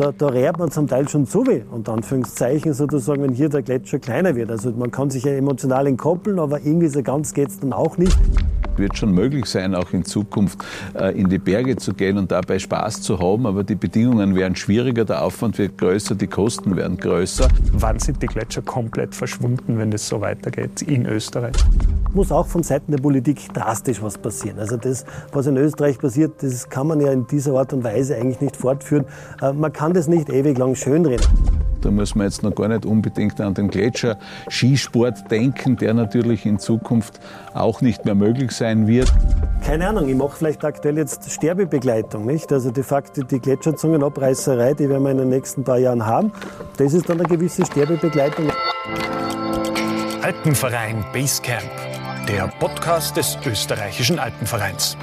da, da rät man zum Teil schon so wie, unter Anführungszeichen sozusagen, wenn hier der Gletscher kleiner wird. Also man kann sich ja emotional entkoppeln, aber irgendwie so ganz geht es dann auch nicht wird schon möglich sein, auch in Zukunft äh, in die Berge zu gehen und dabei Spaß zu haben. Aber die Bedingungen werden schwieriger, der Aufwand wird größer, die Kosten werden größer. Wann sind die Gletscher komplett verschwunden, wenn es so weitergeht in Österreich? Muss auch von Seiten der Politik drastisch was passieren. Also das, was in Österreich passiert, das kann man ja in dieser Art und Weise eigentlich nicht fortführen. Äh, man kann das nicht ewig lang schönreden. Da muss man jetzt noch gar nicht unbedingt an den Gletscher-Skisport denken, der natürlich in Zukunft auch nicht mehr möglich sein wird. Keine Ahnung, ich mache vielleicht aktuell jetzt Sterbebegleitung, nicht? Also de facto die Gletscherzungenabreißerei, die werden wir in den nächsten paar Jahren haben. Das ist dann eine gewisse Sterbebegleitung. Alpenverein Basecamp, der Podcast des österreichischen Alpenvereins.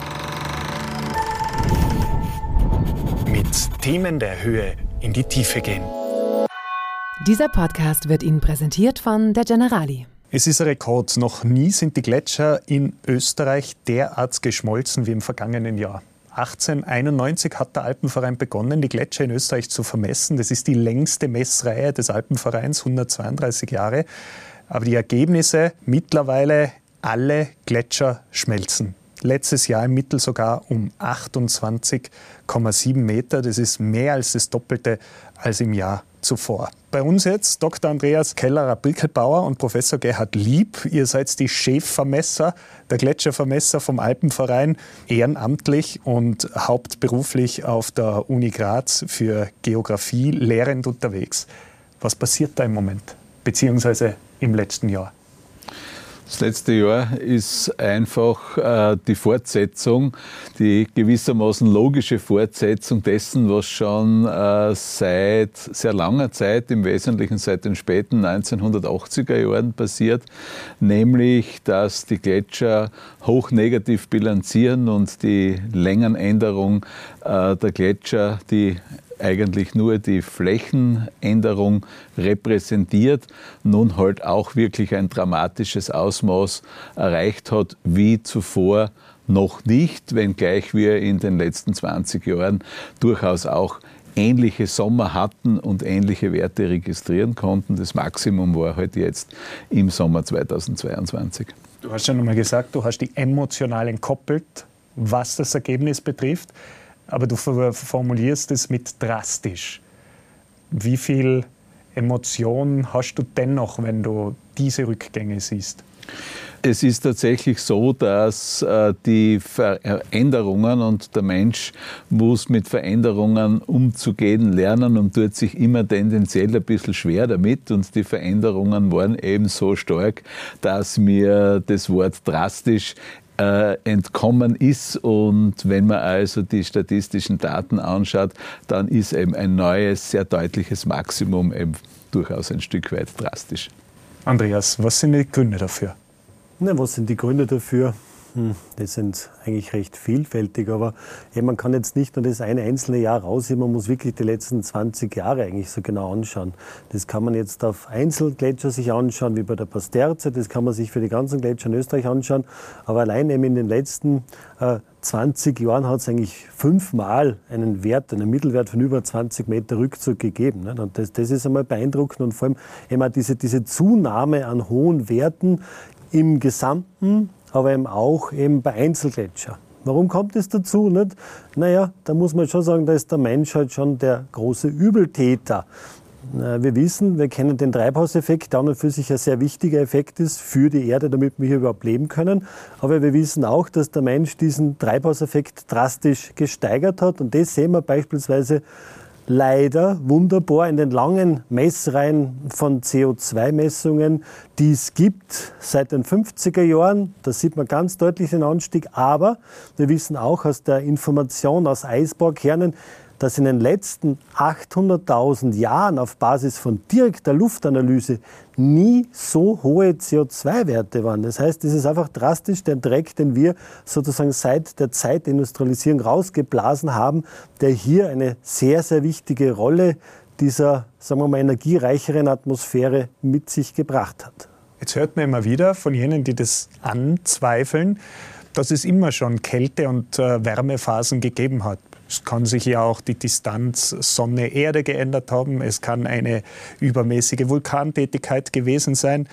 Mit Themen der Höhe in die Tiefe gehen. Dieser Podcast wird Ihnen präsentiert von der Generali. Es ist ein Rekord. Noch nie sind die Gletscher in Österreich derart geschmolzen wie im vergangenen Jahr. 1891 hat der Alpenverein begonnen, die Gletscher in Österreich zu vermessen. Das ist die längste Messreihe des Alpenvereins, 132 Jahre. Aber die Ergebnisse mittlerweile alle Gletscher schmelzen. Letztes Jahr im Mittel sogar um 28,7 Meter. Das ist mehr als das Doppelte als im Jahr zuvor. Bei uns jetzt Dr. Andreas Kellerer-Brickelbauer und Professor Gerhard Lieb. Ihr seid die Chefvermesser, der Gletschervermesser vom Alpenverein, ehrenamtlich und hauptberuflich auf der Uni Graz für Geografie lehrend unterwegs. Was passiert da im Moment, beziehungsweise im letzten Jahr? Das letzte Jahr ist einfach äh, die Fortsetzung, die gewissermaßen logische Fortsetzung dessen, was schon äh, seit sehr langer Zeit, im Wesentlichen seit den späten 1980er Jahren passiert, nämlich dass die Gletscher hoch negativ bilanzieren und die Längenänderung äh, der Gletscher, die eigentlich nur die Flächenänderung repräsentiert, nun halt auch wirklich ein dramatisches Ausmaß erreicht hat, wie zuvor noch nicht, wenngleich wir in den letzten 20 Jahren durchaus auch ähnliche Sommer hatten und ähnliche Werte registrieren konnten. Das Maximum war halt jetzt im Sommer 2022. Du hast ja nochmal gesagt, du hast die emotional entkoppelt, was das Ergebnis betrifft aber du formulierst es mit drastisch. Wie viel Emotion hast du dennoch, wenn du diese Rückgänge siehst? Es ist tatsächlich so, dass äh, die Veränderungen und der Mensch muss mit Veränderungen umzugehen lernen und tut sich immer tendenziell ein bisschen schwer damit. Und die Veränderungen waren eben so stark, dass mir das Wort drastisch äh, entkommen ist. Und wenn man also die statistischen Daten anschaut, dann ist eben ein neues, sehr deutliches Maximum eben durchaus ein Stück weit drastisch. Andreas, was sind die Gründe dafür? Na, was sind die Gründe dafür? Das sind eigentlich recht vielfältig, aber ja, man kann jetzt nicht nur das eine einzelne Jahr rausheben, man muss wirklich die letzten 20 Jahre eigentlich so genau anschauen. Das kann man jetzt auf Einzelgletscher sich anschauen, wie bei der Pasterze, das kann man sich für die ganzen Gletscher in Österreich anschauen, aber allein eben in den letzten äh, 20 Jahren hat es eigentlich fünfmal einen Wert, einen Mittelwert von über 20 Meter Rückzug gegeben. Ne? Und das, das ist einmal beeindruckend und vor allem immer diese, diese Zunahme an hohen Werten im Gesamten aber eben auch eben bei Einzelgletscher. Warum kommt es dazu? Nicht? Naja, da muss man schon sagen, da ist der Mensch halt schon der große Übeltäter. Wir wissen, wir kennen den Treibhauseffekt, der an und für sich ein sehr wichtiger Effekt ist für die Erde, damit wir hier überhaupt leben können. Aber wir wissen auch, dass der Mensch diesen Treibhauseffekt drastisch gesteigert hat. Und das sehen wir beispielsweise leider wunderbar in den langen Messreihen von CO2-Messungen, die es gibt seit den 50er Jahren. Da sieht man ganz deutlich den Anstieg. Aber wir wissen auch aus der Information aus Eisbohrkernen, dass in den letzten 800.000 Jahren auf Basis von direkter Luftanalyse nie so hohe CO2-Werte waren. Das heißt, es ist einfach drastisch der Dreck, den wir sozusagen seit der Zeit Industrialisierung rausgeblasen haben, der hier eine sehr, sehr wichtige Rolle dieser, sagen wir mal, energiereicheren Atmosphäre mit sich gebracht hat. Jetzt hört man immer wieder von jenen, die das anzweifeln, dass es immer schon Kälte- und äh, Wärmephasen gegeben hat Es kann sich ja auch die Distanz Sonne-Erde geändert haben. Es kann eine übermäßige Vulkantätigkeit gewesen sein.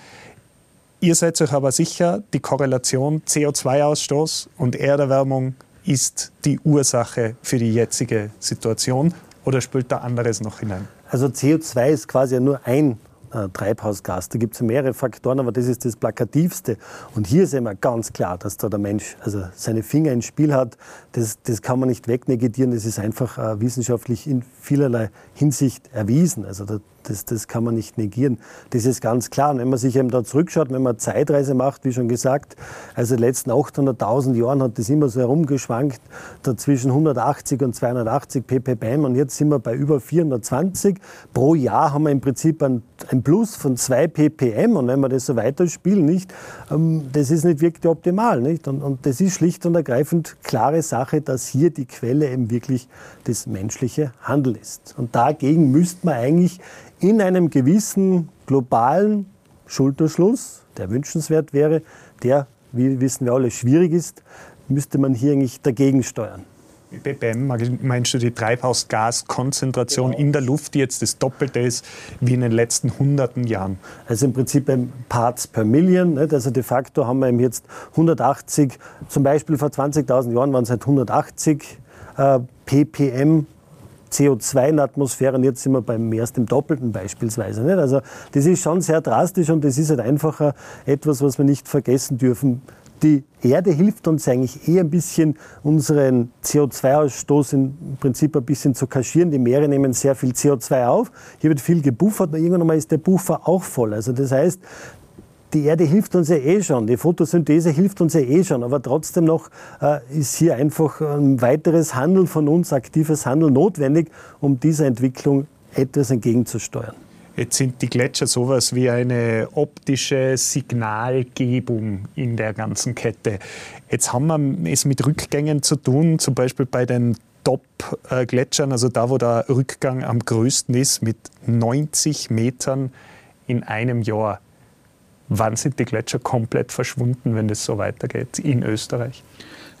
Ihr seid euch aber sicher, die Korrelation CO2-Ausstoß und Erderwärmung ist die Ursache für die jetzige Situation oder spielt da anderes noch hinein? Also CO2 ist quasi nur ein äh, Treibhausgas. Da gibt es mehrere Faktoren, aber das ist das Plakativste. Und hier sehen wir ganz klar, dass da der Mensch also seine Finger ins Spiel hat. Das, das kann man nicht wegnegatieren. Das ist einfach äh, wissenschaftlich in vielerlei Hinsicht erwiesen. Also da, das, das kann man nicht negieren. Das ist ganz klar. Und wenn man sich eben da zurückschaut, wenn man Zeitreise macht, wie schon gesagt, also in den letzten 800.000 Jahren hat das immer so herumgeschwankt, da zwischen 180 und 280 ppm und jetzt sind wir bei über 420. Pro Jahr haben wir im Prinzip ein, ein Plus von 2 ppm und wenn wir das so weiterspielen, nicht, ähm, das ist nicht wirklich optimal. Nicht? Und, und das ist schlicht und ergreifend klare Sache, dass hier die Quelle eben wirklich das menschliche Handeln ist. Und dagegen müsste man eigentlich in einem gewissen globalen Schulterschluss, der wünschenswert wäre, der, wie wissen wir alle, schwierig ist, müsste man hier eigentlich dagegen steuern. ppm, meinst du die Treibhausgaskonzentration genau. in der Luft, die jetzt das Doppelte ist wie in den letzten hunderten Jahren? Also im Prinzip ein Parts per Million. Nicht? Also de facto haben wir jetzt 180, zum Beispiel vor 20.000 Jahren waren es halt 180 äh, ppm CO2 in der Atmosphäre und jetzt sind wir beim mehr als dem Doppelten beispielsweise. Nicht? Also das ist schon sehr drastisch und das ist halt einfach etwas, was wir nicht vergessen dürfen. Die Erde hilft uns eigentlich eher ein bisschen, unseren CO2-Ausstoß im Prinzip ein bisschen zu kaschieren. Die Meere nehmen sehr viel CO2 auf. Hier wird viel gebuffert und irgendwann mal ist der Buffer auch voll. Also das heißt, die Erde hilft uns ja eh schon, die Photosynthese hilft uns ja eh schon, aber trotzdem noch äh, ist hier einfach ein weiteres Handeln von uns, aktives Handeln notwendig, um dieser Entwicklung etwas entgegenzusteuern. Jetzt sind die Gletscher sowas wie eine optische Signalgebung in der ganzen Kette. Jetzt haben wir es mit Rückgängen zu tun, zum Beispiel bei den Top-Gletschern, also da, wo der Rückgang am größten ist, mit 90 Metern in einem Jahr. Wann sind die Gletscher komplett verschwunden, wenn das so weitergeht in Österreich?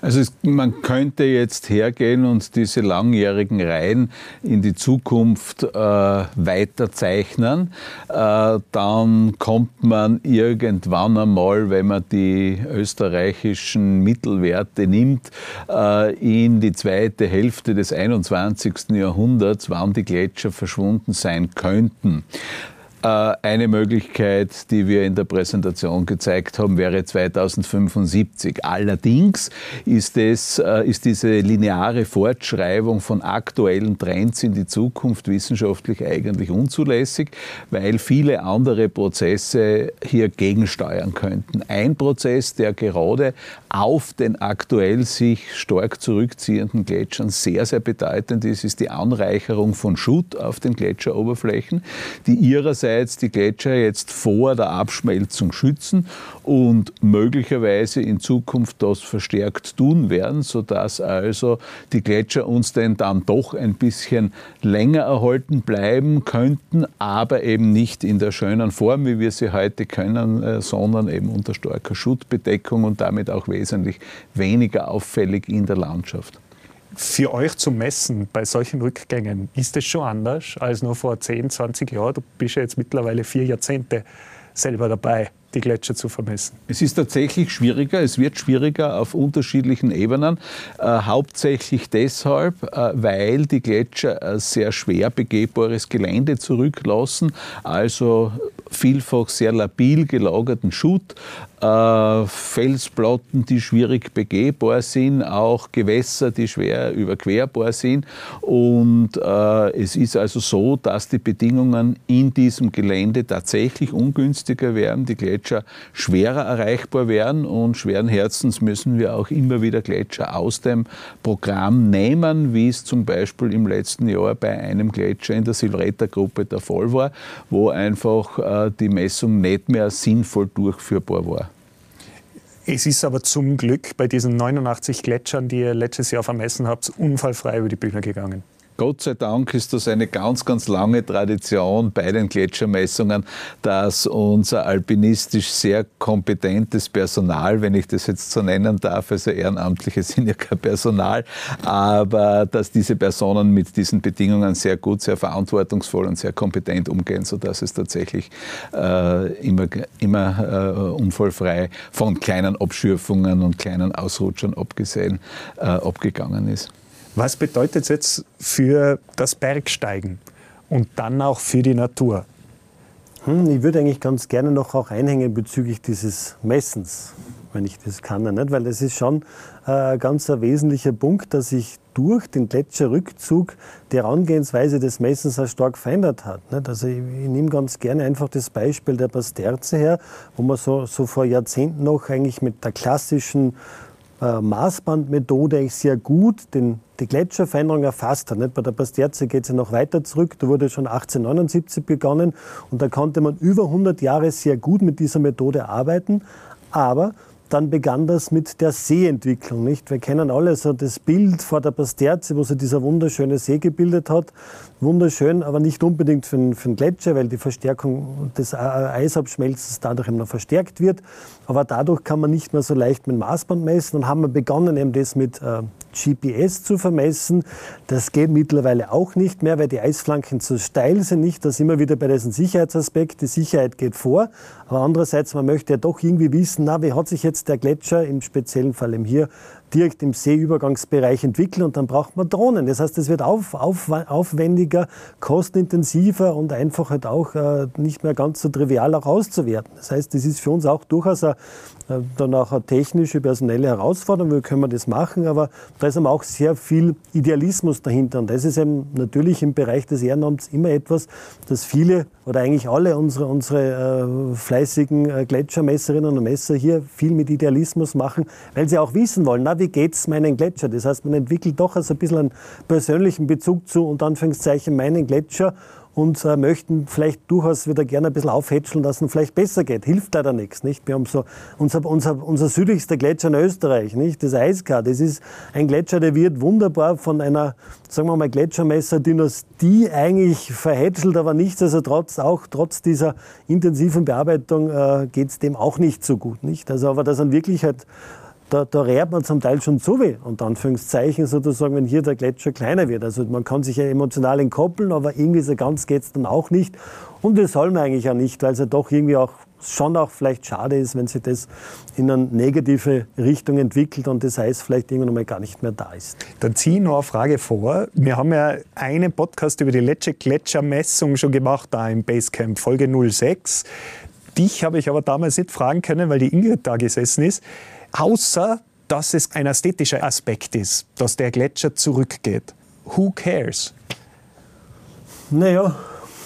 Also es, man könnte jetzt hergehen und diese langjährigen Reihen in die Zukunft äh, weiter zeichnen. Äh, dann kommt man irgendwann einmal, wenn man die österreichischen Mittelwerte nimmt, äh, in die zweite Hälfte des 21. Jahrhunderts, wann die Gletscher verschwunden sein könnten. Äh, eine Möglichkeit, die wir in der Präsentation gezeigt haben, wäre 2075. Allerdings ist, es, äh, ist diese lineare Fortschreibung von aktuellen Trends in die Zukunft wissenschaftlich eigentlich unzulässig, weil viele andere Prozesse hier gegensteuern könnten. Ein Prozess, der gerade auf den aktuell sich stark zurückziehenden Gletschern sehr, sehr bedeutend ist, ist die Anreicherung von Schutt auf den Gletscheroberflächen, die ihrerseits einerseits die Gletscher jetzt vor der Abschmelzung schützen und möglicherweise in Zukunft das verstärkt tun werden, sodass also die Gletscher uns denn dann doch ein bisschen länger erhalten bleiben könnten, aber eben nicht in der schönen Form, wie wir sie heute können, äh, sondern eben unter starker Schuttbedeckung und damit auch wesentlich weniger auffällig in der Landschaft für euch zu messen bei solchen Rückgängen, ist es schon anders als nur vor 10, 20 Jahren? Du bist ja jetzt mittlerweile vier Jahrzehnte selber dabei, die Gletscher zu vermessen. Es ist tatsächlich schwieriger, es wird schwieriger auf unterschiedlichen Ebenen, äh, hauptsächlich deshalb, äh, weil die Gletscher ein sehr schwer begehbares Gelände zurücklassen, also vielfach sehr labil gelagerten Schutt, äh, Felsplatten, die schwierig begehbar sind, auch Gewässer, die schwer überquerbar sind. Und äh, es ist also so, dass die Bedingungen in diesem Gelände tatsächlich ungünstiger werden, die Gletscher schwerer erreichbar werden und schweren Herzens müssen wir auch immer wieder Gletscher aus dem Programm nehmen, wie es zum Beispiel im letzten Jahr bei einem Gletscher in der Silvretta-Gruppe der Fall war, wo einfach äh, die Messung nicht mehr sinnvoll durchführbar war. Es ist aber zum Glück bei diesen 89 Gletschern, die ihr letztes Jahr vermessen habt, unfallfrei über die Bühne gegangen. Gott sei Dank ist das eine ganz, ganz lange Tradition bei den Gletschermessungen, dass unser alpinistisch sehr kompetentes Personal, wenn ich das jetzt so nennen darf, also Ehrenamtliche sind ja kein Personal, aber dass diese Personen mit diesen Bedingungen sehr gut, sehr verantwortungsvoll und sehr kompetent umgehen, sodass es tatsächlich äh, immer, immer äh, unfallfrei von kleinen Abschürfungen und kleinen Ausrutschern abgesehen äh, abgegangen ist. Was bedeutet es jetzt für das Bergsteigen und dann auch für die Natur? Hm, ich würde eigentlich ganz gerne noch auch einhängen bezüglich dieses Messens, wenn ich das kann. Nicht? Weil das ist schon äh, ein ganz ein wesentlicher Punkt, dass sich durch den Gletscherrückzug die Herangehensweise des Messens auch stark verändert hat. Nicht? Also ich, ich, nehme ganz gerne einfach das Beispiel der Basterze her, wo man so, so vor Jahrzehnten noch eigentlich mit der klassischen äh, Maßbandmethode sehr gut den, die Gletscherveränderung erfasst hat. Nicht? Bei der Pasterze geht es ja noch weiter zurück. Da wurde schon 1879 begonnen und da konnte man über 100 Jahre sehr gut mit dieser Methode arbeiten. Aber dann begann das mit der Seeentwicklung. Nicht? Wir kennen alle so das Bild vor der Pasterze, wo sich dieser wunderschöne See gebildet hat. Wunderschön, aber nicht unbedingt für den, für den Gletscher, weil die Verstärkung des Eisabschmelzens dadurch immer verstärkt wird. Aber dadurch kann man nicht mehr so leicht mit Maßband messen. Dann haben wir begonnen, eben das mit äh, GPS zu vermessen. Das geht mittlerweile auch nicht mehr, weil die Eisflanken zu steil sind. Nicht, das immer wieder bei diesem Sicherheitsaspekt. Die Sicherheit geht vor. Aber andererseits, man möchte ja doch irgendwie wissen, na, wie hat sich jetzt der Gletscher im speziellen Fall eben hier direkt im Seeübergangsbereich entwickeln und dann braucht man Drohnen. Das heißt, es wird auf, auf, aufwendiger, kostenintensiver und einfach halt auch äh, nicht mehr ganz so trivial auch auszuwerten. Das heißt, das ist für uns auch durchaus eine, äh, dann auch eine technische, personelle Herausforderung. Wie können wir das machen? Aber da ist auch sehr viel Idealismus dahinter. Und das ist eben natürlich im Bereich des Ehrenamts immer etwas, das viele oder eigentlich alle unsere, unsere äh, fleißigen äh, Gletschermesserinnen und Messer hier viel mit Idealismus machen, weil sie auch wissen wollen, na, wie geht's meinen Gletscher? Das heißt, man entwickelt doch also ein bisschen einen persönlichen Bezug zu, und Anführungszeichen, meinen Gletscher und äh, möchten vielleicht durchaus wieder gerne ein bisschen aufhätscheln, dass es vielleicht besser geht. Hilft leider nichts, nicht? Wir haben so unser, unser, unser südlichster Gletscher in Österreich, nicht? Das Eiskar, das ist ein Gletscher, der wird wunderbar von einer, sagen wir mal, Gletschermesser-Dynastie eigentlich verhätschelt, aber nichtsdestotrotz, auch trotz dieser intensiven Bearbeitung äh, geht es dem auch nicht so gut, nicht? Also, aber das sind wirklich halt da, da rät man zum Teil schon so wie, unter Anführungszeichen sozusagen, wenn hier der Gletscher kleiner wird. Also man kann sich ja emotional entkoppeln, aber irgendwie so ganz geht es dann auch nicht. Und das soll man eigentlich auch nicht, weil es ja doch irgendwie auch schon auch vielleicht schade ist, wenn sich das in eine negative Richtung entwickelt und das heißt vielleicht irgendwann mal gar nicht mehr da ist. Dann ziehe ich noch eine Frage vor. Wir haben ja einen Podcast über die letzte Gletschermessung schon gemacht, da im Basecamp, Folge 06. Dich habe ich aber damals nicht fragen können, weil die Ingrid da gesessen ist außer dass es ein ästhetischer Aspekt ist, dass der Gletscher zurückgeht. Who cares? Naja,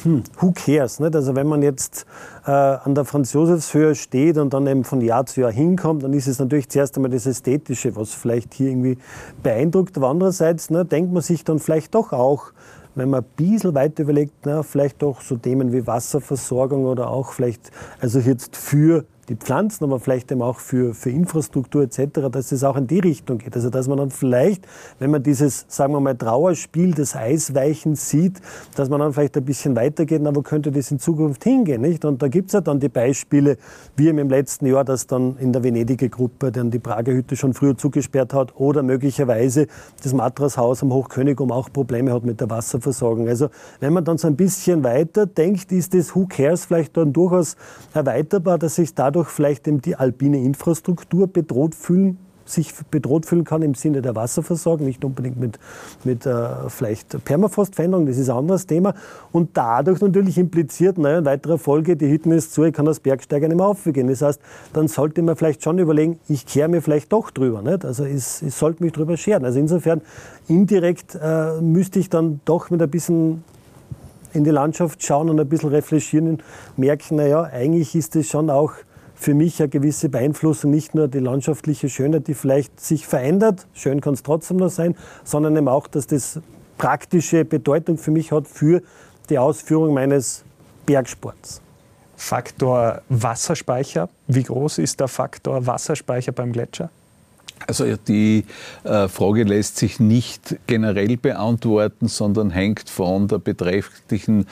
hm, who cares? Nicht? Also wenn man jetzt äh, an der Franz Josefshöhe steht und dann eben von Jahr zu Jahr hinkommt, dann ist es natürlich zuerst einmal das Ästhetische, was vielleicht hier irgendwie beeindruckt. Aber andererseits ne, denkt man sich dann vielleicht doch auch, wenn man ein bisschen weiter überlegt, na, vielleicht doch so Themen wie Wasserversorgung oder auch vielleicht, also jetzt für die Pflanzen, aber vielleicht eben auch für, für Infrastruktur etc., dass es auch in die Richtung geht. Also dass man dann vielleicht, wenn man dieses, sagen wir mal, Trauerspiel des Eisweichens sieht, dass man dann vielleicht ein bisschen weitergeht, aber könnte das in Zukunft hingehen, nicht? Und da gibt es ja dann die Beispiele, wie im letzten Jahr, dass dann in der Venediger Gruppe dann die Prager Hütte schon früher zugesperrt hat oder möglicherweise das Matrashaus am Hochkönigum auch Probleme hat mit der Wasserversorgung. Also wenn man dann so ein bisschen weiter denkt, ist das Who Cares vielleicht dann durchaus erweiterbar, dass sich dadurch dadurch vielleicht eben die alpine Infrastruktur bedroht fühlen, sich bedroht fühlen kann im Sinne der Wasserversorgung, nicht unbedingt mit, mit äh, vielleicht Permafrostveränderung, das ist ein anderes Thema. Und dadurch natürlich impliziert, naja, in weiterer Folge, die Hütten ist zu, ich kann als Bergsteiger nicht mehr aufgehen. Das heißt, dann sollte man vielleicht schon überlegen, ich kehre mir vielleicht doch drüber. Nicht? Also ich, ich sollte mich drüber scheren. Also insofern, indirekt äh, müsste ich dann doch mit ein bisschen in die Landschaft schauen und ein bisschen reflektieren und merken, naja, eigentlich ist es schon auch für mich eine gewisse Beeinflussung, nicht nur die landschaftliche Schönheit, die vielleicht sich verändert, schön kann es trotzdem noch sein, sondern eben auch, dass das praktische Bedeutung für mich hat für die Ausführung meines Bergsports. Faktor Wasserspeicher, wie groß ist der Faktor Wasserspeicher beim Gletscher? Also die äh, Frage lässt sich nicht generell beantworten, sondern hängt von der betreffenden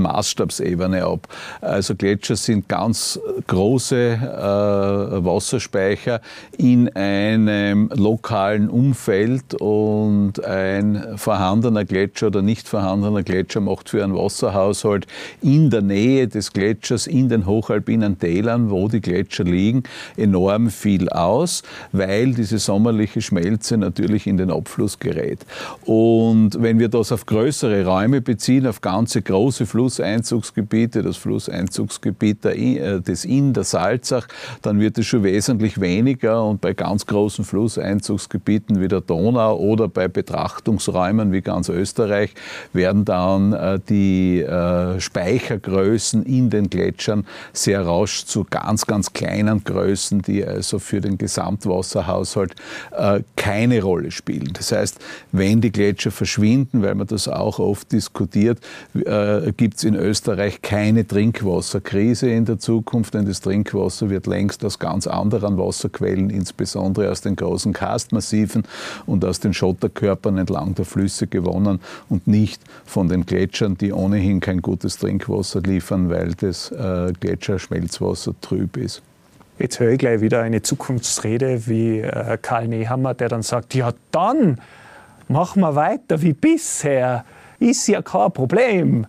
Maßstabsebene ab. Also Gletscher sind ganz große äh, Wasserspeicher in einem lokalen Umfeld und ein vorhandener Gletscher oder nicht vorhandener Gletscher macht für einen Wasserhaushalt in der Nähe des Gletschers, in den hochalpinen Tälern, wo die Gletscher liegen, enorm viel aus, weil diese sommerliche Schmelze natürlich in den Abfluss gerät. Und wenn wir das auf größere Räume beziehen, auf ganze große Flusseinzugsgebiete, das Flusseinzugsgebiet äh, des Inn, der Salzach, dann wird es schon wesentlich weniger und bei ganz großen Flusseinzugsgebieten wie der Donau oder bei Betrachtungsräumen wie ganz Österreich werden dann äh, die äh, Speichergrößen in den Gletschern sehr rasch zu ganz, ganz kleinen Größen, die also für den Gesamtwasser Wasserhaushalt äh, keine Rolle spielen. Das heißt, wenn die Gletscher verschwinden, weil man das auch oft diskutiert, äh, gibt es in Österreich keine Trinkwasserkrise in der Zukunft, denn das Trinkwasser wird längst aus ganz anderen Wasserquellen, insbesondere aus den großen Karstmassiven und aus den Schotterkörpern entlang der Flüsse gewonnen und nicht von den Gletschern, die ohnehin kein gutes Trinkwasser liefern, weil das äh, Gletscherschmelzwasser trüb ist. Jetzt höre ich gleich wieder eine Zukunftsrede wie äh, Karl Nehammer, der dann sagt, ja dann machen wir weiter wie bisher, ist ja kein Problem.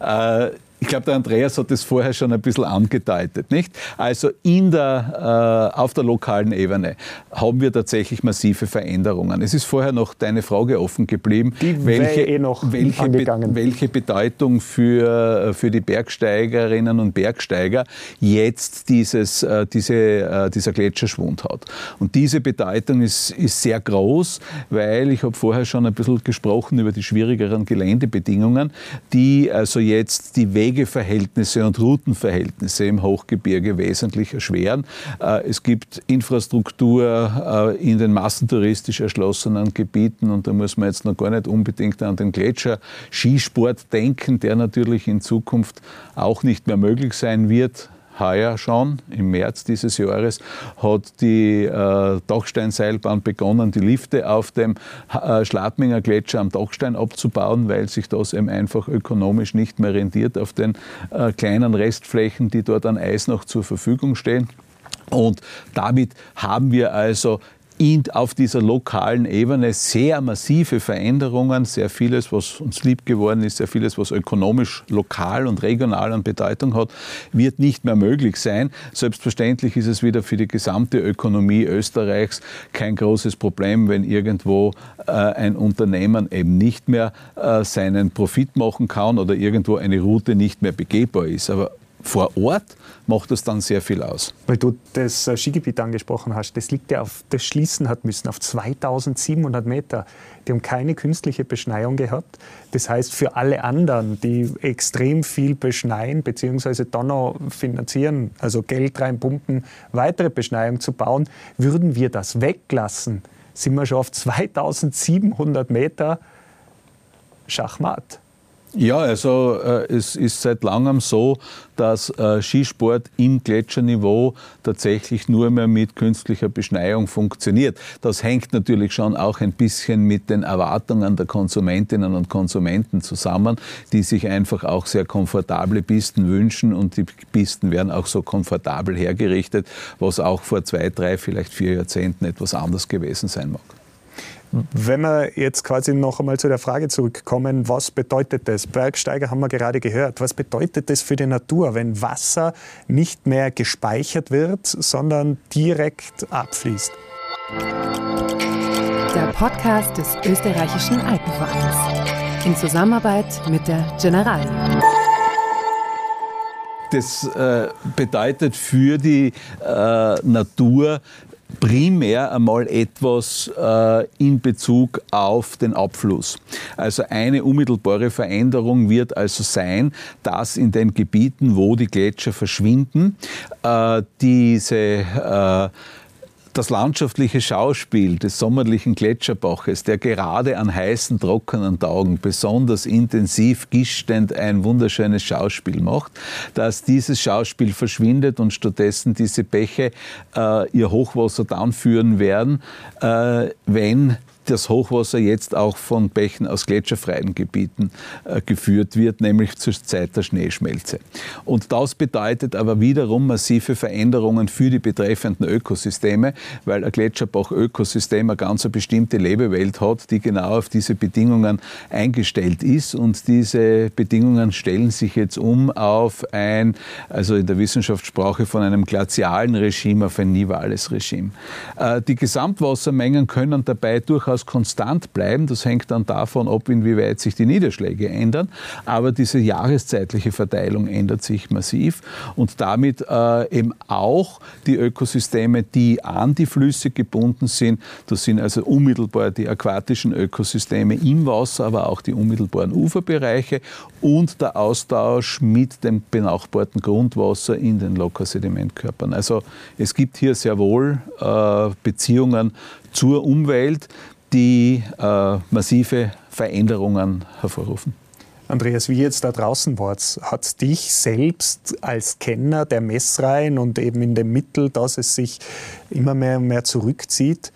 Äh, ich glaube, der Andreas hat das vorher schon ein bisschen angedeutet, nicht? Also in der, äh, auf der lokalen Ebene haben wir tatsächlich massive Veränderungen. Es ist vorher noch deine Frage offen geblieben, die welche, eh noch welche, Be welche Bedeutung für, für die Bergsteigerinnen und Bergsteiger jetzt dieses, äh, diese, äh, dieser Gletscherschwund hat. Und diese Bedeutung ist, ist sehr groß, weil ich habe vorher schon ein bisschen gesprochen über die schwierigeren Geländebedingungen, die also jetzt die Wege Wegeverhältnisse und Routenverhältnisse im Hochgebirge wesentlich erschweren. Äh, es gibt Infrastruktur äh, in den massentouristisch erschlossenen Gebieten und da muss man jetzt noch gar nicht unbedingt an den Gletscher-Skisport denken, der natürlich in Zukunft auch nicht mehr möglich sein wird heuer schon, im März dieses Jahres, hat die äh, Dachsteinseilbahn begonnen, die Lifte auf dem äh, Schladminger Gletscher am Dachstein abzubauen, weil sich das eben einfach ökonomisch nicht mehr rentiert auf den äh, kleinen Restflächen, die dort an Eis noch zur Verfügung stehen. Und damit haben wir also in, auf dieser lokalen Ebene sehr massive Veränderungen, sehr vieles, was uns lieb geworden ist, sehr vieles, was ökonomisch lokal und regional an Bedeutung hat, wird nicht mehr möglich sein. Selbstverständlich ist es wieder für die gesamte Ökonomie Österreichs kein großes Problem, wenn irgendwo äh, ein Unternehmen eben nicht mehr äh, seinen Profit machen kann oder irgendwo eine Route nicht mehr begehbar ist. Aber vor Ort macht das dann sehr viel aus. Weil du das äh, Skigebiet angesprochen hast, das liegt ja auf, das schließen hat müssen auf 2700 Meter. Die haben keine künstliche Beschneiung gehabt. Das heißt, für alle anderen, die extrem viel beschneien, beziehungsweise dann noch finanzieren, also Geld reinpumpen, weitere Beschneiung zu bauen, würden wir das weglassen, sind wir schon auf 2700 Meter Schachmatt. Ja, also äh, es ist seit langem so, dass äh, Skisport im Gletscherniveau tatsächlich nur mehr mit künstlicher Beschneiung funktioniert. Das hängt natürlich schon auch ein bisschen mit den Erwartungen der Konsumentinnen und Konsumenten zusammen, die sich einfach auch sehr komfortable Pisten wünschen und die Pisten werden auch so komfortabel hergerichtet, was auch vor zwei, drei, vielleicht vier Jahrzehnten etwas anders gewesen sein mag. Wenn wir jetzt quasi noch einmal zu der Frage zurückkommen, was bedeutet das? Bergsteiger haben wir gerade gehört. Was bedeutet das für die Natur, wenn Wasser nicht mehr gespeichert wird, sondern direkt abfließt? Der Podcast des österreichischen Alpenvereins in Zusammenarbeit mit der Generali. Das äh, bedeutet für die äh, Natur primär einmal etwas äh, in Bezug auf den Abfluss. Also eine unmittelbare Veränderung wird also sein, dass in den Gebieten, wo die Gletscher verschwinden, äh, diese äh, das landschaftliche Schauspiel des sommerlichen Gletscherbaches, der gerade an heißen, trockenen Tagen besonders intensiv gischtend ein wunderschönes Schauspiel macht, dass dieses Schauspiel verschwindet und stattdessen diese Bäche äh, ihr Hochwasser dann führen werden, äh, wenn das Hochwasser jetzt auch von Bächen aus gletscherfreien Gebieten äh, geführt wird, nämlich zur Zeit der Schneeschmelze. Und das bedeutet aber wiederum massive Veränderungen für die betreffenden Ökosysteme, weil ein Gletscherbach-Ökosystem eine ganz bestimmte Lebewelt hat, die genau auf diese Bedingungen eingestellt ist. Und diese Bedingungen stellen sich jetzt um auf ein, also in der Wissenschaftssprache von einem glazialen Regime auf ein nivales Regime. Äh, die Gesamtwassermengen können dabei durchaus durchaus konstant bleiben. Das hängt dann davon ab, inwieweit sich die Niederschläge ändern. Aber diese jahreszeitliche Verteilung ändert sich massiv und damit äh, eben auch die Ökosysteme, die an die Flüsse gebunden sind. Das sind also unmittelbar die aquatischen Ökosysteme im Wasser, aber auch die unmittelbaren Uferbereiche und der Austausch mit dem benachbarten Grundwasser in den Lockersedimentkörpern. Also es gibt hier sehr wohl äh, Beziehungen zur Umwelt, die äh, massive Veränderungen hervorrufen. Andreas, wie jetzt da draußen wart, hat dich selbst als Kenner der Messreihen und eben in dem Mittel, dass es sich immer mehr und mehr zurückzieht,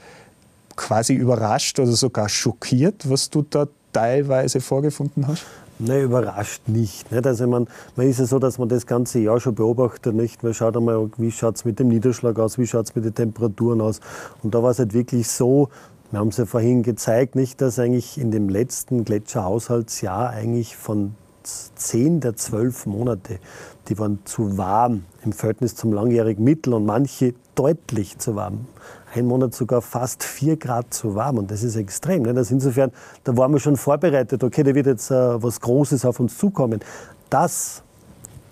quasi überrascht oder sogar schockiert, was du da teilweise vorgefunden hast? Nein, überrascht nicht. nicht? Also man, man ist ja so, dass man das ganze Jahr schon beobachtet. Nicht? Man schaut einmal, wie schaut es mit dem Niederschlag aus, wie schaut es mit den Temperaturen aus. Und da war es halt wirklich so, wir haben es ja vorhin gezeigt, nicht, dass eigentlich in dem letzten Gletscherhaushaltsjahr eigentlich von zehn der zwölf Monate, die waren zu warm im Verhältnis zum langjährigen Mittel und manche deutlich zu warm. Ein Monat sogar fast vier Grad zu warm und das ist extrem. Nicht? Also insofern, da waren wir schon vorbereitet, okay, da wird jetzt äh, was Großes auf uns zukommen. Das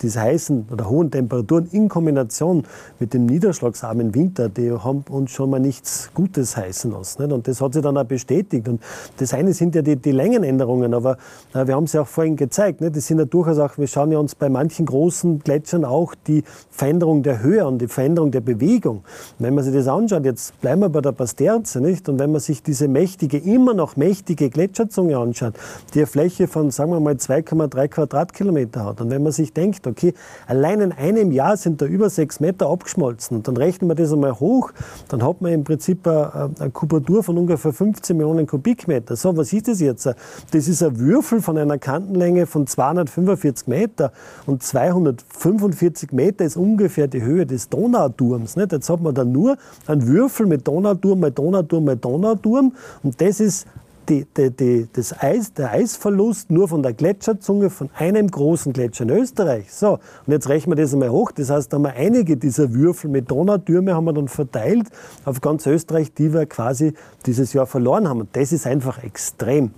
diese heißen oder hohen Temperaturen in Kombination mit dem niederschlagsarmen Winter, die haben uns schon mal nichts Gutes heißen lassen. Nicht? Und das hat sich dann auch bestätigt. Und das eine sind ja die, die Längenänderungen, aber äh, wir haben es ja auch vorhin gezeigt. Nicht? Das sind ja durchaus auch, wir schauen ja uns bei manchen großen Gletschern auch die Veränderung der Höhe und die Veränderung der Bewegung. Wenn man sich das anschaut, jetzt bleiben wir bei der Pasterze, nicht? Und wenn man sich diese mächtige, immer noch mächtige Gletscherzunge anschaut, die eine Fläche von, sagen wir mal, 2,3 Quadratkilometer hat. Und wenn man sich denkt, okay, allein in einem Jahr sind da über sechs Meter abgeschmolzen. Und dann rechnen wir das einmal hoch, dann hat man im Prinzip eine, eine Kubatur von ungefähr 15 Millionen Kubikmeter. So, was ist das jetzt? Das ist ein Würfel von einer Kantenlänge von 245 Meter und 245 Meter ist ungefähr die Höhe des Donauturms. Nicht? Jetzt hat man da nur einen Würfel mit Donauturm mal Donauturm mal Donauturm und das ist die, die, die, das Eis, der Eisverlust nur von der Gletscherzunge von einem großen Gletscher in Österreich. So, und jetzt rechnen wir das einmal hoch. Das heißt, da haben wir einige dieser Würfel mit Donautürme haben wir dann verteilt auf ganz Österreich, die wir quasi dieses Jahr verloren haben. Und das ist einfach extrem.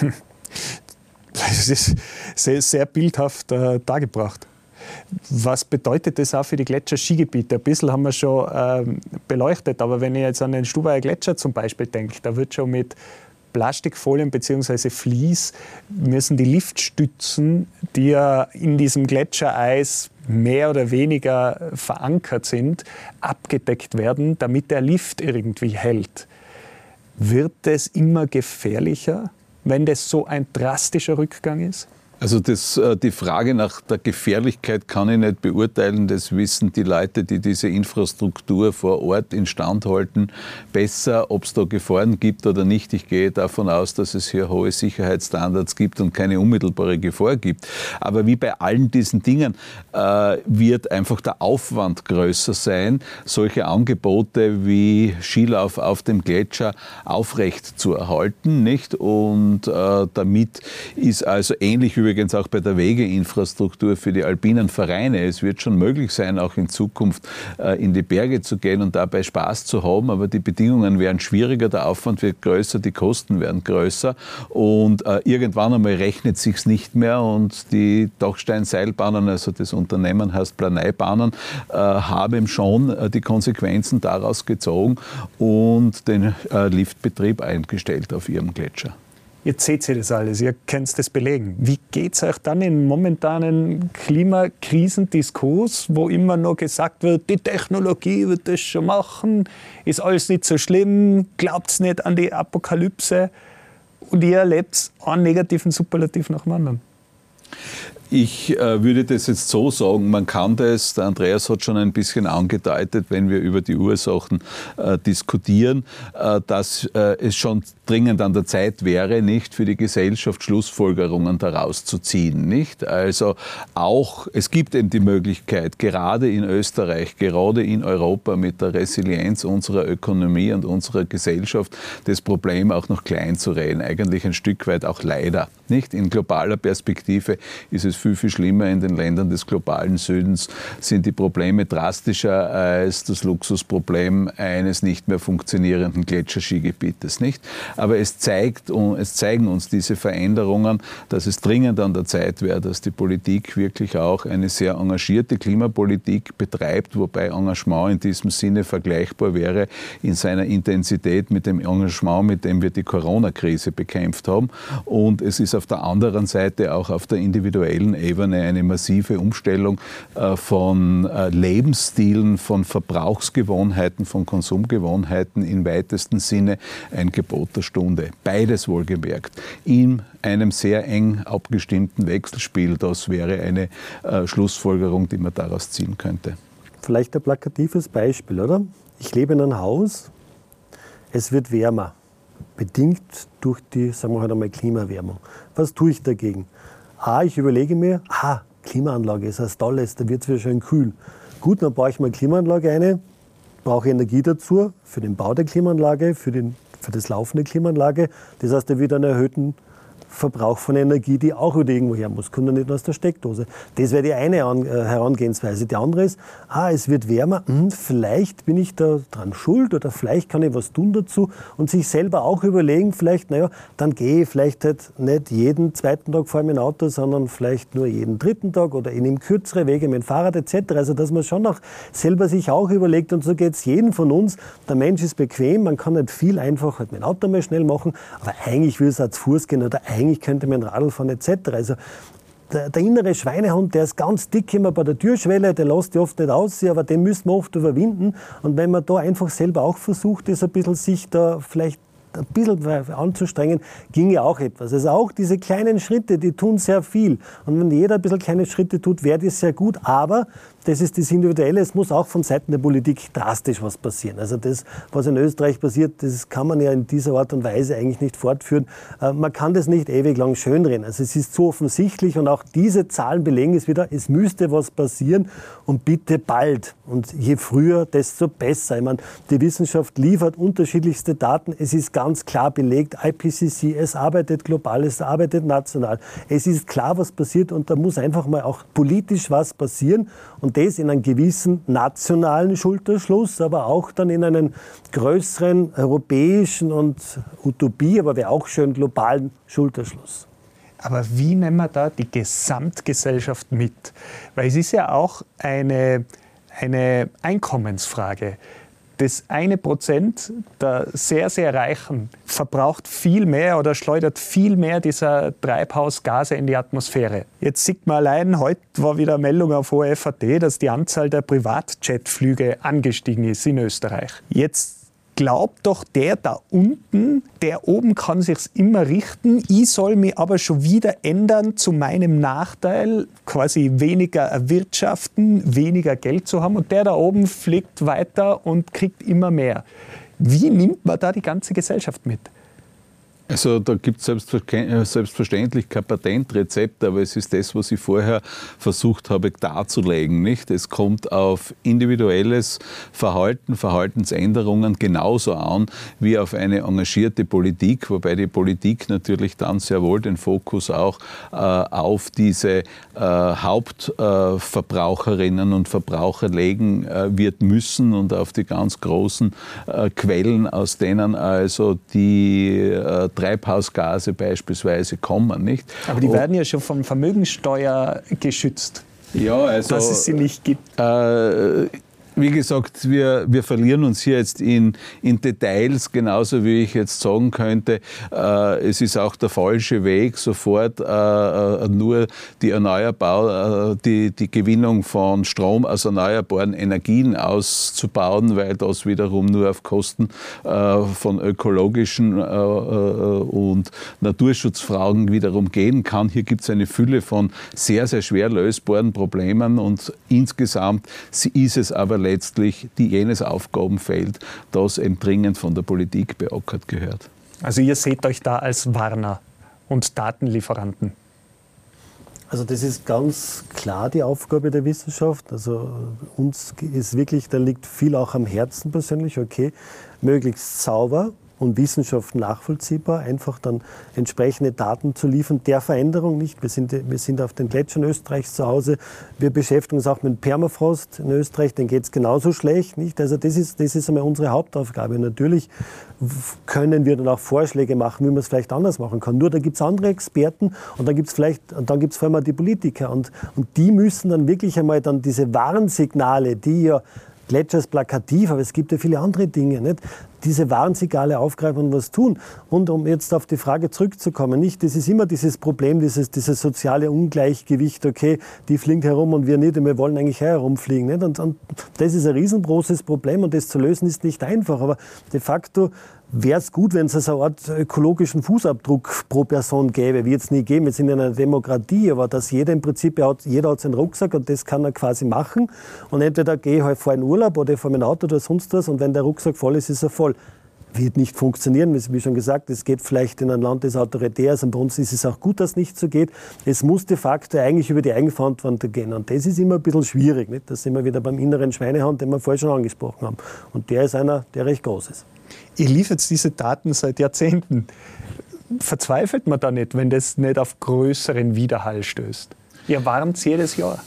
Das ist sehr, sehr bildhaft äh, dargebracht. Was bedeutet das auch für die Gletscher-Skigebiete? Ein bisschen haben wir schon ähm, beleuchtet, aber wenn ich jetzt an den Stubaier Gletscher zum Beispiel denke, da wird schon mit Plastikfolien bzw. Vlies müssen die Liftstützen, die ja in diesem Gletschereis mehr oder weniger verankert sind, abgedeckt werden, damit der Lift irgendwie hält. Wird es immer gefährlicher, wenn das so ein drastischer Rückgang ist? Also das, äh, die Frage nach der Gefährlichkeit kann ich nicht beurteilen. Das wissen die Leute, die diese Infrastruktur vor Ort instand halten, besser, ob es da Gefahren gibt oder nicht. Ich gehe davon aus, dass es hier hohe Sicherheitsstandards gibt und keine unmittelbare Gefahr gibt. Aber wie bei allen diesen Dingen äh, wird einfach der Aufwand größer sein, solche Angebote wie Skilauf auf dem Gletscher aufrecht zu erhalten. Nicht? Und äh, damit ist also ähnlich wie übrigens auch bei der Wegeinfrastruktur für die alpinen Vereine. Es wird schon möglich sein, auch in Zukunft äh, in die Berge zu gehen und dabei Spaß zu haben, aber die Bedingungen werden schwieriger, der Aufwand wird größer, die Kosten werden größer und äh, irgendwann einmal rechnet sich's nicht mehr und die Dachsteinseilbahnen, also das Unternehmen heißt Planeibahnen, äh, haben schon die Konsequenzen daraus gezogen und den Liftbetrieb eingestellt auf ihrem Gletscher. Jetzt seht ihr das alles, ihr könnt das belegen. Wie geht es euch dann in momentanen Klimakrisendiskurs, wo immer noch gesagt wird, die Technologie wird das schon machen, ist alles nicht so schlimm, glaubt nicht an die Apokalypse und ihr erlebt einen negativen Superlativ nach dem anderen? Ich äh, würde das jetzt so sagen, man kann das, der Andreas hat schon ein bisschen angedeutet, wenn wir über die Ursachen äh, diskutieren, äh, dass äh, es schon dringend an der Zeit wäre, nicht für die Gesellschaft Schlussfolgerungen daraus zu ziehen. Nicht? Also auch, es gibt eben die Möglichkeit, gerade in Österreich, gerade in Europa mit der Resilienz unserer Ökonomie und unserer Gesellschaft, das Problem auch noch klein zu reden. Eigentlich ein Stück weit auch leider. Nicht? In globaler Perspektive ist es viel, viel schlimmer. In den Ländern des globalen Südens sind die Probleme drastischer als das Luxusproblem eines nicht mehr funktionierenden Gletscherskigebietes. Nicht? Aber es, zeigt, es zeigen uns diese Veränderungen, dass es dringend an der Zeit wäre, dass die Politik wirklich auch eine sehr engagierte Klimapolitik betreibt, wobei Engagement in diesem Sinne vergleichbar wäre in seiner Intensität mit dem Engagement, mit dem wir die Corona-Krise bekämpft haben. Und es ist auf der anderen Seite auch auf der individuellen globalen Ebene eine massive Umstellung äh, von äh, Lebensstilen, von Verbrauchsgewohnheiten, von Konsumgewohnheiten im weitesten Sinne ein Gebot der Stunde. Beides wohlgemerkt. In einem sehr eng abgestimmten Wechselspiel. Das wäre eine äh, Schlussfolgerung, die man daraus ziehen könnte. Vielleicht ein plakatives Beispiel, oder? Ich lebe in einem Haus, es wird wärmer, bedingt durch die, sagen wir halt einmal, Klimaerwärmung. Was tue ich dagegen? A, ich überlege mir, ah, Klimaanlage ist was Tolles, da wird es wieder schön kühl. Gut, dann baue ich mal Klimaanlage eine, brauche Energie dazu für den Bau der Klimaanlage, für, den, für das Laufen der Klimaanlage. Das heißt, er wird einen erhöhten Verbrauch von Energie, die auch wieder irgendwo her muss, kommt ja nicht nur aus der Steckdose. Das wäre die eine äh, Herangehensweise. Die andere ist, ah, es wird wärmer, hm, vielleicht bin ich da dran schuld oder vielleicht kann ich was tun dazu und sich selber auch überlegen, vielleicht, naja, dann gehe ich vielleicht halt nicht jeden zweiten Tag vor im Auto, sondern vielleicht nur jeden dritten Tag oder ich nehme kürzere Wege mit dem Fahrrad etc. Also, dass man schon auch selber sich auch überlegt und so geht es jedem von uns. Der Mensch ist bequem, man kann nicht viel einfach halt mit dem Auto mal schnell machen, aber eigentlich will es auch zu Fuß gehen oder eigentlich eigentlich könnte man Radl fahren etc. Also der, der, innere Schweinehund, der ist ganz dick immer bei der Türschwelle, der lässt die oft nicht aus, aber den müssen wir oft überwinden. Und wenn man da einfach selber auch versucht, ist ein bisschen sich da vielleicht ein bisschen anzustrengen, ginge auch etwas. Also auch diese kleinen Schritte, die tun sehr viel. Und wenn jeder ein bisschen kleine Schritte tut, wäre das sehr gut. Aber das ist das Individuelle. Es muss auch von Seiten der Politik drastisch was passieren. Also das, was in Österreich passiert, das kann man ja in dieser Art und Weise eigentlich nicht fortführen. Äh, man kann das nicht ewig lang schönreden. Also es ist zu offensichtlich und auch diese Zahlen belegen es wieder, es müsste was passieren und bitte bald. Und je früher, desto besser. Ich meine, die Wissenschaft liefert unterschiedlichste Daten. Es ist ganz klar belegt, IPCC, es arbeitet global, es arbeitet national. Es ist klar, was passiert und da muss einfach mal auch politisch was passieren. Und und das in einem gewissen nationalen Schulterschluss, aber auch dann in einen größeren europäischen und Utopie, aber wäre auch schön globalen Schulterschluss. Aber wie nehmen wir da die Gesamtgesellschaft mit? Weil es ist ja auch eine, eine Einkommensfrage das eine Prozent der sehr, sehr Reichen verbraucht viel mehr oder schleudert viel mehr dieser Treibhausgase in die Atmosphäre. Jetzt sieht man allein, heute war wieder eine Meldung auf OFAT, dass die Anzahl der Privatjetflüge angestiegen ist in Österreich. Jetzt glaubt doch der da unten, der oben kann sich's immer richten. Ich soll mich aber schon wieder ändern zu meinem Nachteil, quasi weniger erwirtschaften, weniger Geld zu haben. Und der da oben fliegt weiter und kriegt immer mehr. Wie nimmt man da die ganze Gesellschaft mit? Also da gibt es äh, selbstverständlich kein Patentrezept, aber es ist das, was ich vorher versucht habe darzulegen. Nicht? Es kommt auf individuelles Verhalten, Verhaltensänderungen genauso an wie auf eine engagierte Politik, wobei die Politik natürlich dann sehr wohl den Fokus auch äh, auf diese äh, Hauptverbraucherinnen äh, und Verbraucher legen äh, wird müssen und auf die ganz großen äh, Quellen, aus denen also die Treibhausgase beispielsweise kommen. Nicht? Aber die werden ja schon vom Vermögensteuer geschützt. Ja, also, dass es sie nicht gibt. Äh, wie gesagt, wir, wir verlieren uns hier jetzt in, in Details, genauso wie ich jetzt sagen könnte, äh, es ist auch der falsche Weg, sofort äh, äh nur die Erneuerbau, äh, die, die Gewinnung von Strom aus erneuerbaren Energien auszubauen, weil das wiederum nur auf Kosten äh, von ökologischen äh, und Naturschutzfragen wiederum gehen kann. Hier gibt es eine Fülle von sehr, sehr schwer lösbaren Problemen und insgesamt ist es aber letztlich die jenes Aufgabenfeld, das eben dringend von der Politik beackert gehört. Also ihr seht euch da als Warner und Datenlieferanten. Also das ist ganz klar die Aufgabe der Wissenschaft. Also uns ist wirklich, da liegt viel auch am Herzen persönlich, okay, möglichst sauber, und Wissenschaft nachvollziehbar, einfach dann entsprechende Daten zu liefern der Veränderung nicht. Wir sind, wir sind auf den Gletschern Österreichs zu Hause. Wir beschäftigen uns auch mit Permafrost in Österreich, den geht es genauso schlecht. Nicht? Also das ist, das ist einmal unsere Hauptaufgabe. Natürlich können wir dann auch Vorschläge machen, wie man es vielleicht anders machen kann. Nur da gibt es andere Experten und dann gibt es vielleicht, und dann gibt es vor allem die Politiker und, und die müssen dann wirklich einmal dann diese Warnsignale, die ja Gletscher ist plakativ, aber es gibt ja viele andere Dinge. Nicht? Diese Warnsignale aufgreifen und was tun. Und um jetzt auf die Frage zurückzukommen, nicht, das ist immer dieses Problem, dieses, dieses soziale Ungleichgewicht, okay, die fliegen herum und wir nicht und wir wollen eigentlich herumfliegen. Nicht? Und, und das ist ein riesengroßes Problem und das zu lösen ist nicht einfach. Aber de facto wäre es gut, wenn es also eine Art ökologischen Fußabdruck pro Person gäbe, wie jetzt nie geben. Wir sind in einer Demokratie, aber dass jeder im Prinzip, hat, jeder hat seinen Rucksack und das kann er quasi machen. Und entweder gehe ich halt vor in Urlaub oder mit dem Auto oder sonst was und wenn der Rucksack voll ist, ist er voll. Wird nicht funktionieren, wie schon gesagt, es geht vielleicht in einem Land, das autoritär ist, und bei uns ist es auch gut, dass es nicht so geht. Es muss de facto eigentlich über die Eigenverantwortung gehen. Und das ist immer ein bisschen schwierig. Nicht? Da sind wir wieder beim inneren Schweinehand, den wir vorher schon angesprochen haben. Und der ist einer, der recht groß ist. Ihr liefert diese Daten seit Jahrzehnten. Verzweifelt man da nicht, wenn das nicht auf größeren Widerhall stößt? Ihr warnt jedes Jahr.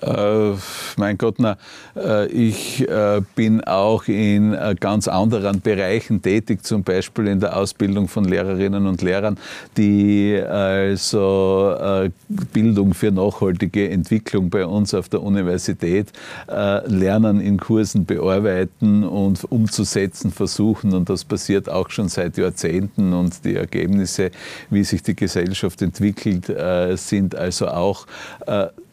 Äh, mein Gott, na, äh, ich äh, bin auch in äh, ganz anderen Bereichen tätig, zum Beispiel in der Ausbildung von Lehrerinnen und Lehrern, die also Bildung für nachhaltige Entwicklung bei uns auf der Universität lernen, in Kursen bearbeiten und umzusetzen versuchen. Und das passiert auch schon seit Jahrzehnten. Und die Ergebnisse, wie sich die Gesellschaft entwickelt, sind also auch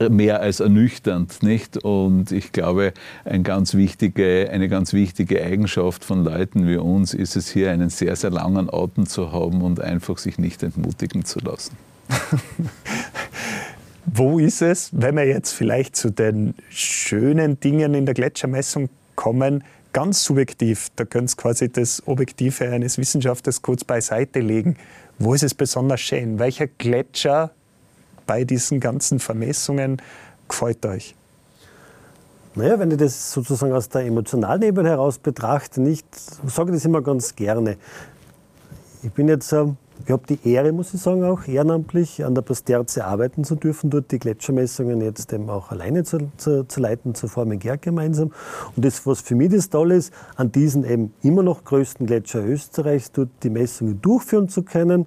mehr als ernüchternd ernüchternd, nicht? Und ich glaube, ein ganz wichtige, eine ganz wichtige Eigenschaft von Leuten wie uns ist es hier, einen sehr, sehr langen Atem zu haben und einfach sich nicht entmutigen zu lassen. Wo ist es, wenn wir jetzt vielleicht zu den schönen Dingen in der Gletschermessung kommen, ganz subjektiv, da können Sie quasi das Objektive eines Wissenschaftlers kurz beiseite legen. Wo ist es besonders schön? Welcher Gletscher bei diesen ganzen Vermessungen gefällt euch? Naja, wenn ich das sozusagen aus der emotionalen Ebene heraus betrachte, nicht, ich sage das immer ganz gerne. Ich bin jetzt, ähm, ich habe die Ehre, muss ich sagen, auch ehrenamtlich an der Pasterze arbeiten zu dürfen, dort die Gletschermessungen jetzt eben auch alleine zu, zu, zu leiten, zu formen Gerd gemeinsam. Und das, was für mich das Tolle ist, an diesen eben immer noch größten Gletscher Österreichs dort die Messungen durchführen zu können,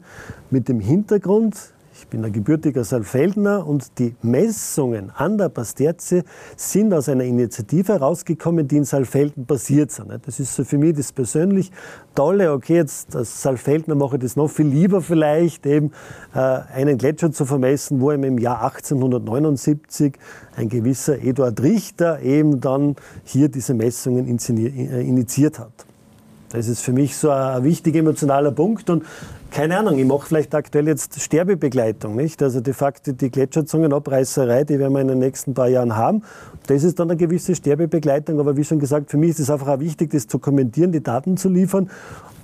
mit dem Hintergrund, ich bin ein gebürtiger Saalfeldner und die Messungen an der Pasterze sind aus einer Initiative herausgekommen, die in Saalfelden basiert sind. Das ist so für mich das persönlich Tolle. Okay, jetzt als Saalfeldner mache ich das noch viel lieber vielleicht, eben äh, einen Gletscher zu vermessen, wo eben im Jahr 1879 ein gewisser Eduard Richter eben dann hier diese Messungen äh, initiiert hat. Das ist für mich so ein wichtiger emotionaler Punkt und keine Ahnung, ich mache vielleicht aktuell jetzt Sterbebegleitung, nicht? Also de facto die Gletscherzungenabreißerei, die werden wir in den nächsten paar Jahren haben. Das ist dann eine gewisse Sterbebegleitung, aber wie schon gesagt, für mich ist es einfach auch wichtig, das zu kommentieren, die Daten zu liefern.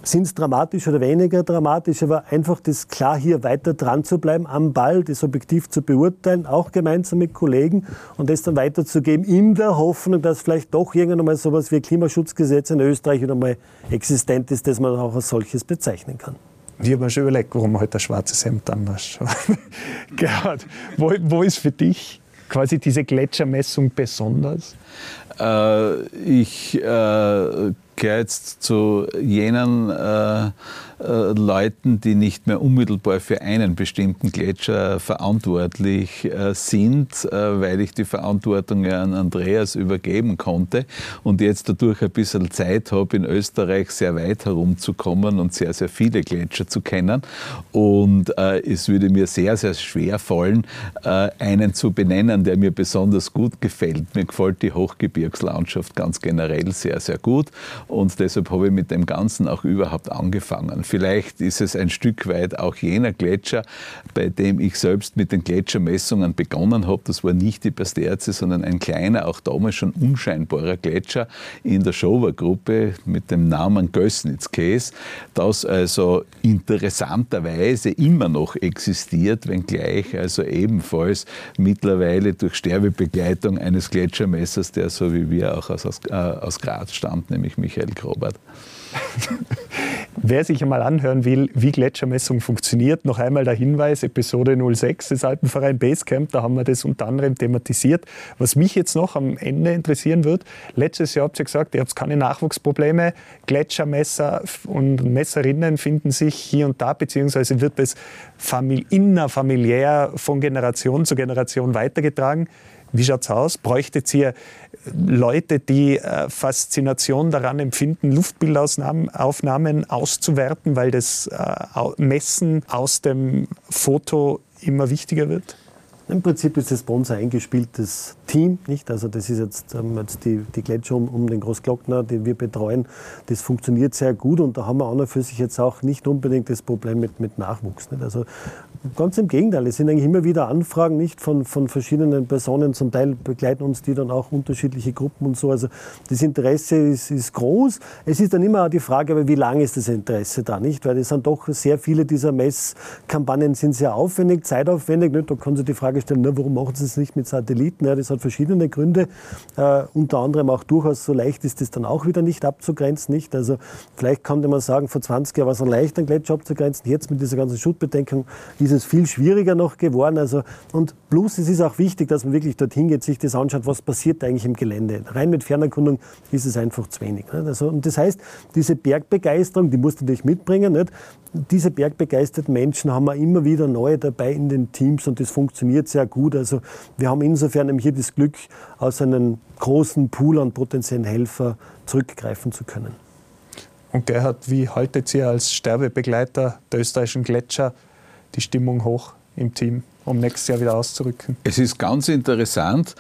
Sind es dramatisch oder weniger dramatisch, aber einfach das klar hier weiter dran zu bleiben, am Ball, das objektiv zu beurteilen, auch gemeinsam mit Kollegen und das dann weiterzugeben, in der Hoffnung, dass vielleicht doch irgendwann mal sowas wie Klimaschutzgesetz in Österreich wieder mal existent ist, das man auch als solches bezeichnen kann. Ich habe mir schon überlegt, warum man halt ein schwarzes Hemd anders Gerhard, wo, wo ist für dich quasi diese Gletschermessung besonders? Äh, ich äh, jetzt zu jenen äh, äh, Leuten, die nicht mehr unmittelbar für einen bestimmten Gletscher verantwortlich äh, sind, äh, weil ich die Verantwortung ja an Andreas übergeben konnte und jetzt dadurch ein bisschen Zeit habe, in Österreich sehr weit herumzukommen und sehr, sehr viele Gletscher zu kennen. Und äh, es würde mir sehr, sehr schwer fallen, äh, einen zu benennen, der mir besonders gut gefällt. Mir gefällt die Hochgebirgslandschaft ganz generell sehr, sehr gut und deshalb habe ich mit dem Ganzen auch überhaupt angefangen. Vielleicht ist es ein Stück weit auch jener Gletscher, bei dem ich selbst mit den Gletschermessungen begonnen habe. Das war nicht die Pasterze, sondern ein kleiner, auch damals schon unscheinbarer Gletscher in der Schower-Gruppe mit dem Namen Gößnitz-Case, das also interessanterweise immer noch existiert, wenngleich also ebenfalls mittlerweile durch Sterbebegleitung eines Gletschermessers, der so wie wir auch aus, aus, äh, aus Graz stammt, nämlich Michael Grobert. Wer sich einmal anhören will, wie Gletschermessung funktioniert, noch einmal der Hinweis, Episode 06 des Alpenverein Basecamp, da haben wir das unter anderem thematisiert. Was mich jetzt noch am Ende interessieren wird, letztes Jahr habt ihr gesagt, ihr habt keine Nachwuchsprobleme, Gletschermesser und Messerinnen finden sich hier und da, beziehungsweise wird es innerfamiliär von Generation zu Generation weitergetragen. Wie schaut es aus? Bräuchtet ihr Leute, die äh, Faszination daran empfinden, Luftbildaufnahmen auszuwerten, weil das äh, Messen aus dem Foto immer wichtiger wird? Im Prinzip ist das bei uns ein eingespieltes Team, nicht? Also das ist jetzt, ähm, jetzt die, die Gletscher um, um, den Großglockner, den wir betreuen. Das funktioniert sehr gut und da haben wir an und für sich jetzt auch nicht unbedingt das Problem mit, mit Nachwuchs. Nicht? Also Ganz im Gegenteil, es sind eigentlich immer wieder Anfragen nicht von, von verschiedenen Personen. Zum Teil begleiten uns die dann auch unterschiedliche Gruppen und so. Also das Interesse ist, ist groß. Es ist dann immer die Frage, wie lange ist das Interesse da, nicht? Weil es sind doch sehr viele dieser Messkampagnen sind sehr aufwendig, zeitaufwendig. Nicht? Da kann sich die Frage stellen, na, warum machen Sie es nicht mit Satelliten? Ja, das hat verschiedene Gründe. Äh, unter anderem auch durchaus so leicht ist das dann auch wieder nicht abzugrenzen, nicht? Also vielleicht könnte man sagen, vor 20 Jahren war es noch leicht, einen Gletscher abzugrenzen. Jetzt mit dieser ganzen Schuttbedenkung ist es viel schwieriger noch geworden. Also, und plus, es ist auch wichtig, dass man wirklich dorthin geht, sich das anschaut, was passiert eigentlich im Gelände. Rein mit Fernerkundung ist es einfach zu wenig. Also, und das heißt, diese Bergbegeisterung, die musst du dich mitbringen. Nicht? Diese bergbegeisterten Menschen haben wir immer wieder neue dabei in den Teams und das funktioniert sehr gut. Also wir haben insofern hier das Glück, aus einem großen Pool an potenziellen Helfer zurückgreifen zu können. Und Gerhard, wie haltet ihr als Sterbebegleiter der österreichischen Gletscher die Stimmung hoch im Team, um nächstes Jahr wieder auszurücken? Es ist ganz interessant.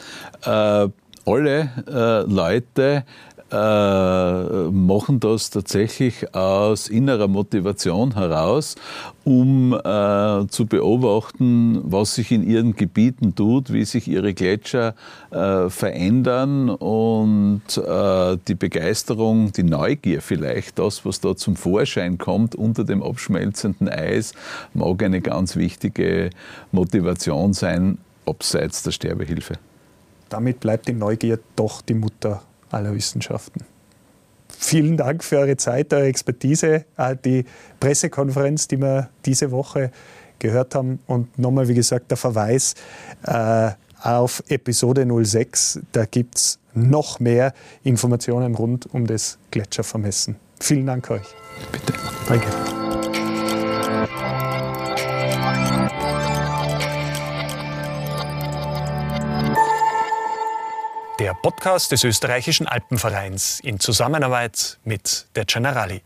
Äh, alle äh, Leute äh, machen das tatsächlich aus innerer Motivation heraus, um äh, zu beobachten, was sich in ihren Gebieten tut, wie sich ihre Gletscher äh, verändern und äh, die Begeisterung, die Neugier vielleicht, das, was da zum Vorschein kommt unter dem abschmelzenden Eis, mag eine ganz wichtige Motivation sein, abseits der Sterbehilfe. Damit bleibt die Neugier doch die Mutter aller Wissenschaften. Vielen Dank für eure Zeit, eure Expertise, die Pressekonferenz, die wir diese Woche gehört haben. Und nochmal, wie gesagt, der Verweis äh, auf Episode 06. Da gibt es noch mehr Informationen rund um das Gletschervermessen. Vielen Dank euch. Bitte. Danke. Der Podcast des österreichischen Alpenvereins in Zusammenarbeit mit der Generali.